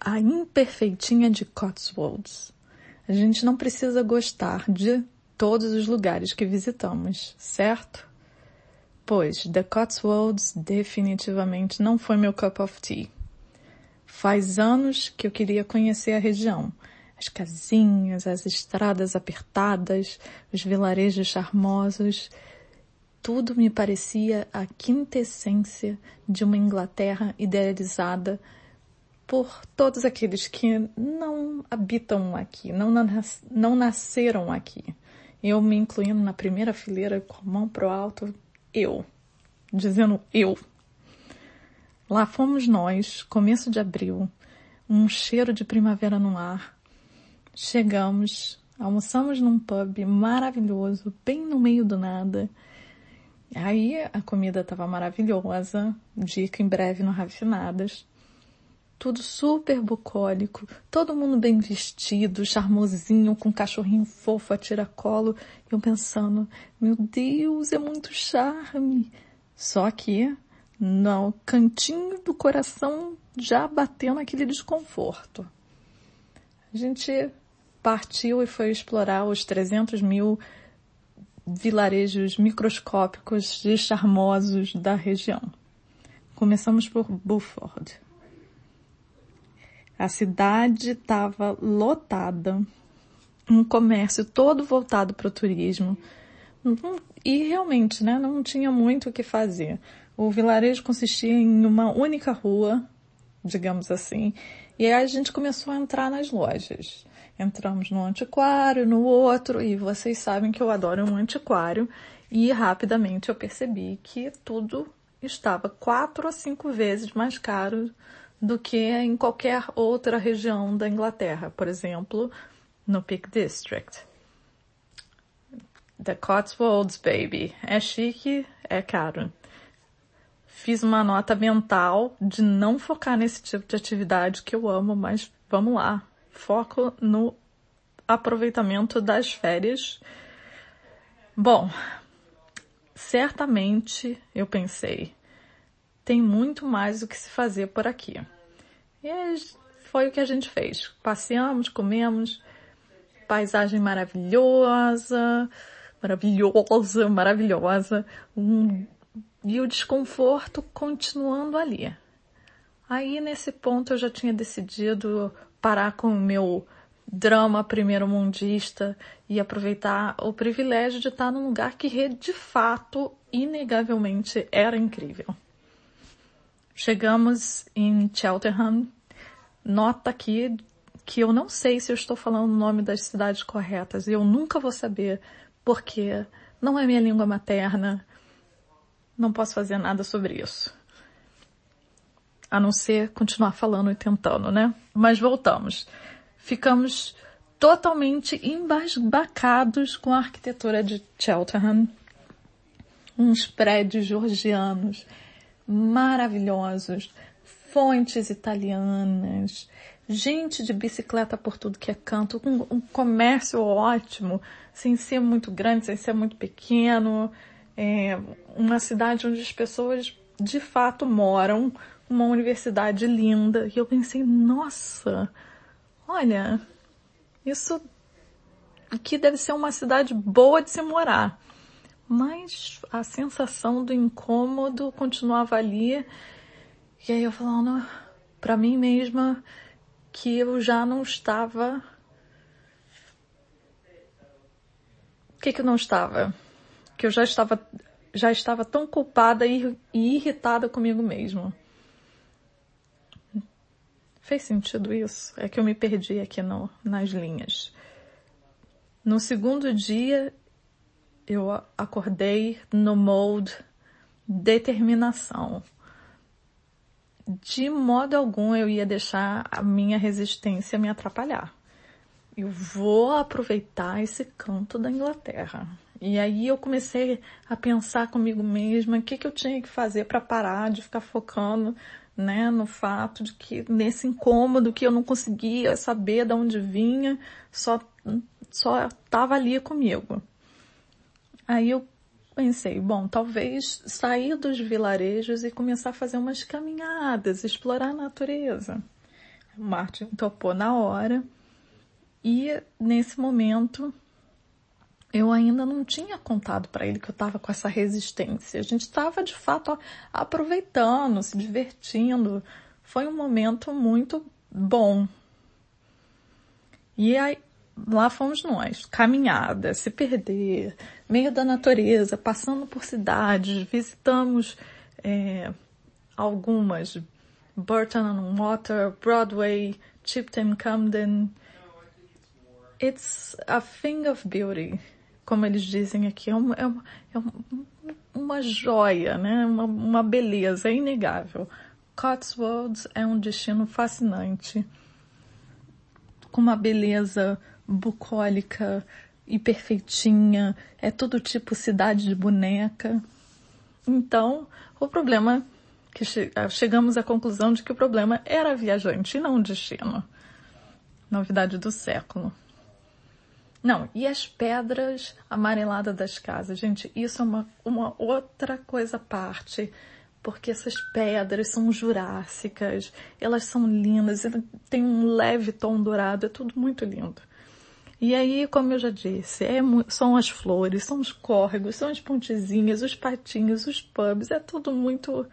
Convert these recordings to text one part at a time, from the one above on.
a imperfeitinha de Cotswolds. A gente não precisa gostar de todos os lugares que visitamos, certo? Pois The Cotswolds definitivamente não foi meu cup of tea. Faz anos que eu queria conhecer a região. As casinhas, as estradas apertadas, os vilarejos charmosos. Tudo me parecia a quintessência de uma Inglaterra idealizada por todos aqueles que não habitam aqui, não, nas, não nasceram aqui. Eu me incluindo na primeira fileira com a mão pro alto, eu, dizendo eu. Lá fomos nós, começo de abril, um cheiro de primavera no ar. Chegamos, almoçamos num pub maravilhoso, bem no meio do nada. Aí a comida estava maravilhosa, dica em breve no Rafinadas. Tudo super bucólico, todo mundo bem vestido, charmosinho, com um cachorrinho fofo a tiracolo. Eu pensando, meu Deus, é muito charme. Só que no cantinho do coração já batendo aquele desconforto. A gente partiu e foi explorar os 300 mil vilarejos microscópicos e charmosos da região. Começamos por Buford. A cidade estava lotada, um comércio todo voltado para o turismo. E realmente, né, não tinha muito o que fazer. O vilarejo consistia em uma única rua, digamos assim, e aí a gente começou a entrar nas lojas. Entramos no antiquário, no outro, e vocês sabem que eu adoro um antiquário, e rapidamente eu percebi que tudo estava quatro a cinco vezes mais caro do que em qualquer outra região da Inglaterra, por exemplo, no Peak District. The Cotswolds, baby. É chique, é caro fiz uma nota mental de não focar nesse tipo de atividade que eu amo, mas vamos lá. Foco no aproveitamento das férias. Bom, certamente eu pensei, tem muito mais o que se fazer por aqui. E foi o que a gente fez. Passeamos, comemos, paisagem maravilhosa, maravilhosa, maravilhosa, um e o desconforto continuando ali. Aí nesse ponto eu já tinha decidido parar com o meu drama primeiro mundista e aproveitar o privilégio de estar num lugar que de fato, inegavelmente, era incrível. Chegamos em Cheltenham. Nota aqui que eu não sei se eu estou falando o nome das cidades corretas e eu nunca vou saber porque não é minha língua materna não posso fazer nada sobre isso. A não ser continuar falando e tentando, né? Mas voltamos. Ficamos totalmente embasbacados com a arquitetura de Cheltenham. Uns prédios georgianos maravilhosos, fontes italianas, gente de bicicleta por tudo que é canto, um, um comércio ótimo, sem ser muito grande, sem ser muito pequeno, é, uma cidade onde as pessoas de fato moram, uma universidade linda. E eu pensei, nossa, olha, isso aqui deve ser uma cidade boa de se morar. Mas a sensação do incômodo continuava ali. E aí eu falando para mim mesma que eu já não estava. O que que eu não estava? que eu já estava, já estava tão culpada e, irritada comigo mesma. Fez sentido isso? É que eu me perdi aqui no, nas linhas. No segundo dia, eu acordei no mode determinação. De modo algum eu ia deixar a minha resistência me atrapalhar. Eu vou aproveitar esse canto da Inglaterra. E aí eu comecei a pensar comigo mesma o que, que eu tinha que fazer para parar de ficar focando né, no fato de que nesse incômodo que eu não conseguia saber de onde vinha, só só estava ali comigo. Aí eu pensei, bom, talvez sair dos vilarejos e começar a fazer umas caminhadas, explorar a natureza. O Martin topou na hora e nesse momento eu ainda não tinha contado para ele que eu estava com essa resistência. A gente estava de fato aproveitando, se divertindo. Foi um momento muito bom. E aí lá fomos nós, caminhada, se perder, meio da natureza, passando por cidades, visitamos é, algumas, Burton on Water, Broadway, Chipton, Camden. It's a thing of beauty, como eles dizem aqui, é uma, é uma, é uma joia, né? Uma, uma beleza, é inegável. Cotswolds é um destino fascinante, com uma beleza bucólica e perfeitinha, é todo tipo cidade de boneca. Então, o problema que che chegamos à conclusão de que o problema era viajante e não o destino. Novidade do século. Não, e as pedras amareladas das casas, gente, isso é uma, uma outra coisa à parte, porque essas pedras são jurássicas, elas são lindas, tem um leve tom dourado, é tudo muito lindo. E aí, como eu já disse, é, são as flores, são os córregos, são as pontezinhas, os patinhos, os pubs, é tudo muito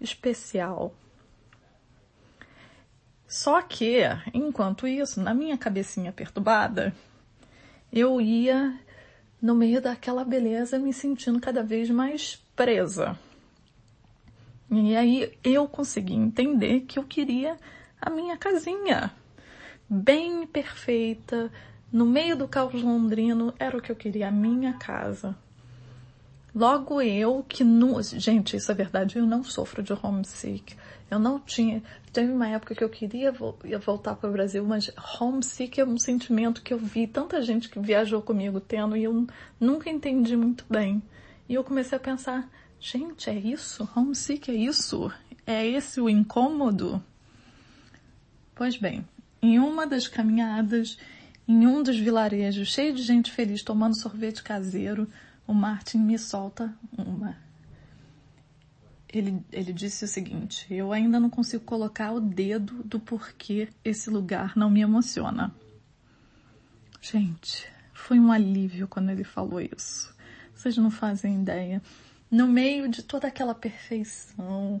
especial. Só que, enquanto isso, na minha cabecinha perturbada, eu ia no meio daquela beleza me sentindo cada vez mais presa. E aí eu consegui entender que eu queria a minha casinha, bem perfeita, no meio do caos londrino, era o que eu queria, a minha casa. Logo eu que não, gente, isso é verdade, eu não sofro de homesick. Eu não tinha, teve uma época que eu queria voltar para o Brasil, mas homesick é um sentimento que eu vi tanta gente que viajou comigo tendo e eu nunca entendi muito bem. E eu comecei a pensar, gente, é isso? Homesick é isso? É esse o incômodo? Pois bem, em uma das caminhadas em um dos vilarejos, cheio de gente feliz tomando sorvete caseiro, o Martin me solta uma. Ele, ele disse o seguinte: Eu ainda não consigo colocar o dedo do porquê esse lugar não me emociona. Gente, foi um alívio quando ele falou isso. Vocês não fazem ideia. No meio de toda aquela perfeição,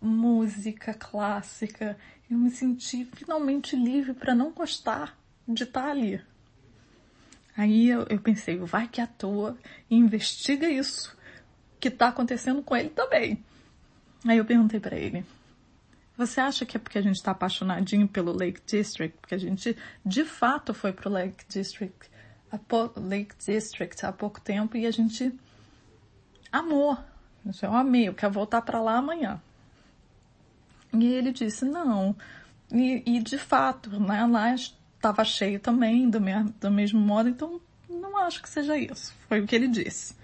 música clássica, eu me senti finalmente livre para não gostar de estar tá ali. Aí eu, eu pensei, vai que atua e investiga isso que está acontecendo com ele também. Aí eu perguntei para ele, você acha que é porque a gente está apaixonadinho pelo Lake District? Porque a gente de fato foi pro Lake District, Lake District há pouco tempo e a gente amou. Eu amei, eu quero voltar para lá amanhã. E ele disse, não. E, e de fato, né, lá estava cheio também, do, do mesmo modo, então não acho que seja isso. Foi o que ele disse.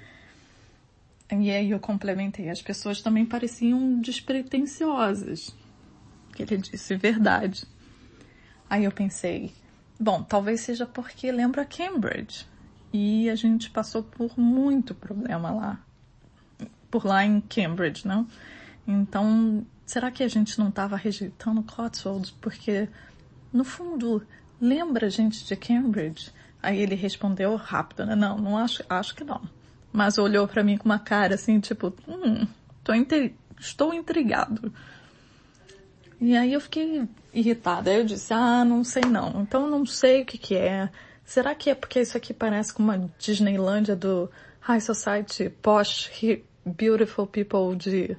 E aí eu complementei. As pessoas também pareciam despretensiosas. Que ele disse verdade. Aí eu pensei, bom, talvez seja porque lembra Cambridge. E a gente passou por muito problema lá. Por lá em Cambridge, não? Então, será que a gente não estava rejeitando Cotswolds porque, no fundo, lembra gente de Cambridge? Aí ele respondeu rápido, né? Não, não acho, acho que não. Mas olhou para mim com uma cara assim, tipo, hum, intri estou intrigado. E aí eu fiquei irritada. Aí eu disse, ah, não sei não. Então não sei o que que é. Será que é porque isso aqui parece com uma Disneylândia do High Society Posh Beautiful People de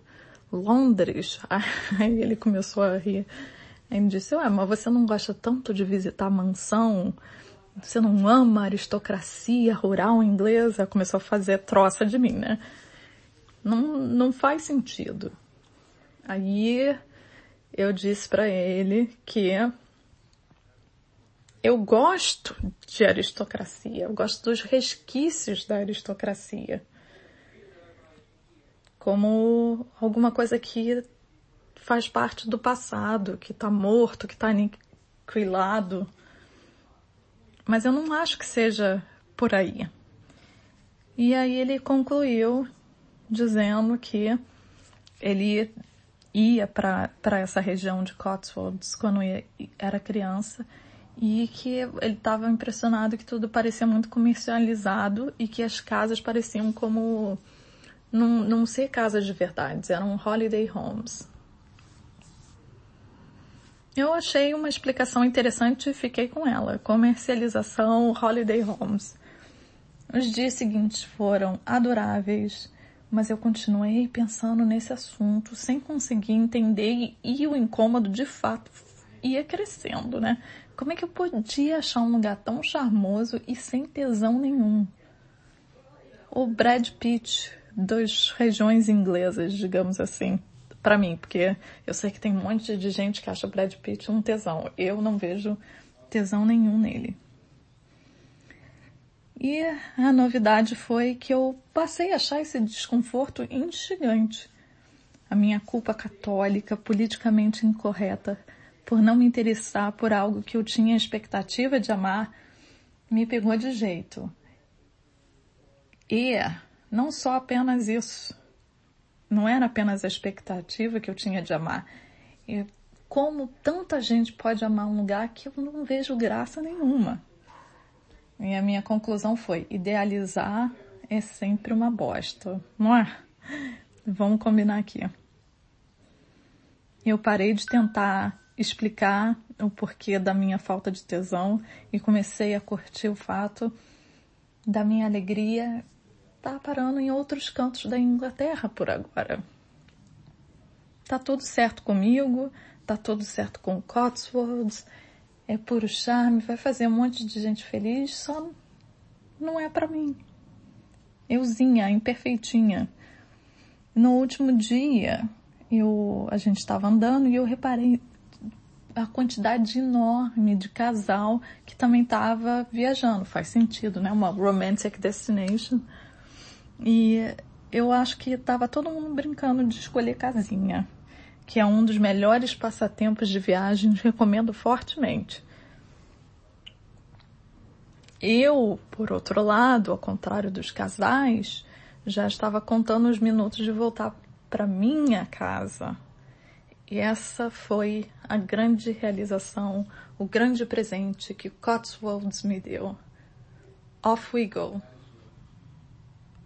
Londres? Aí ele começou a rir. Aí me disse, ué, mas você não gosta tanto de visitar mansão? Você não ama a aristocracia rural inglesa? Começou a fazer troça de mim, né? Não, não faz sentido. Aí eu disse para ele que eu gosto de aristocracia, eu gosto dos resquícios da aristocracia. Como alguma coisa que faz parte do passado, que está morto, que está aniquilado. Mas eu não acho que seja por aí. E aí ele concluiu dizendo que ele ia para essa região de Cotswolds quando era criança e que ele estava impressionado que tudo parecia muito comercializado e que as casas pareciam como não, não ser casas de verdade, eram holiday homes. Eu achei uma explicação interessante e fiquei com ela. Comercialização Holiday Homes. Os dias seguintes foram adoráveis, mas eu continuei pensando nesse assunto sem conseguir entender e o incômodo de fato ia crescendo, né? Como é que eu podia achar um lugar tão charmoso e sem tesão nenhum? O Brad Pitt das regiões inglesas, digamos assim para mim, porque eu sei que tem um monte de gente que acha Brad Pitt um tesão. Eu não vejo tesão nenhum nele. E a novidade foi que eu passei a achar esse desconforto instigante. A minha culpa católica, politicamente incorreta, por não me interessar por algo que eu tinha expectativa de amar, me pegou de jeito. E não só apenas isso não era apenas a expectativa que eu tinha de amar. E como tanta gente pode amar um lugar que eu não vejo graça nenhuma. E a minha conclusão foi: idealizar é sempre uma bosta, não é? Vamos combinar aqui. Eu parei de tentar explicar o porquê da minha falta de tesão e comecei a curtir o fato da minha alegria tá parando em outros cantos da Inglaterra por agora. Tá tudo certo comigo, tá tudo certo com Cotswolds, é puro charme, vai fazer um monte de gente feliz, só não é para mim. Euzinha, imperfeitinha. No último dia, eu, a gente estava andando e eu reparei a quantidade enorme de casal que também estava viajando. Faz sentido, né? Uma romantic destination. E eu acho que estava todo mundo brincando de escolher casinha, que é um dos melhores passatempos de viagens, recomendo fortemente. Eu, por outro lado, ao contrário dos casais, já estava contando os minutos de voltar para minha casa. E essa foi a grande realização, o grande presente que Cotswolds me deu. Off we go.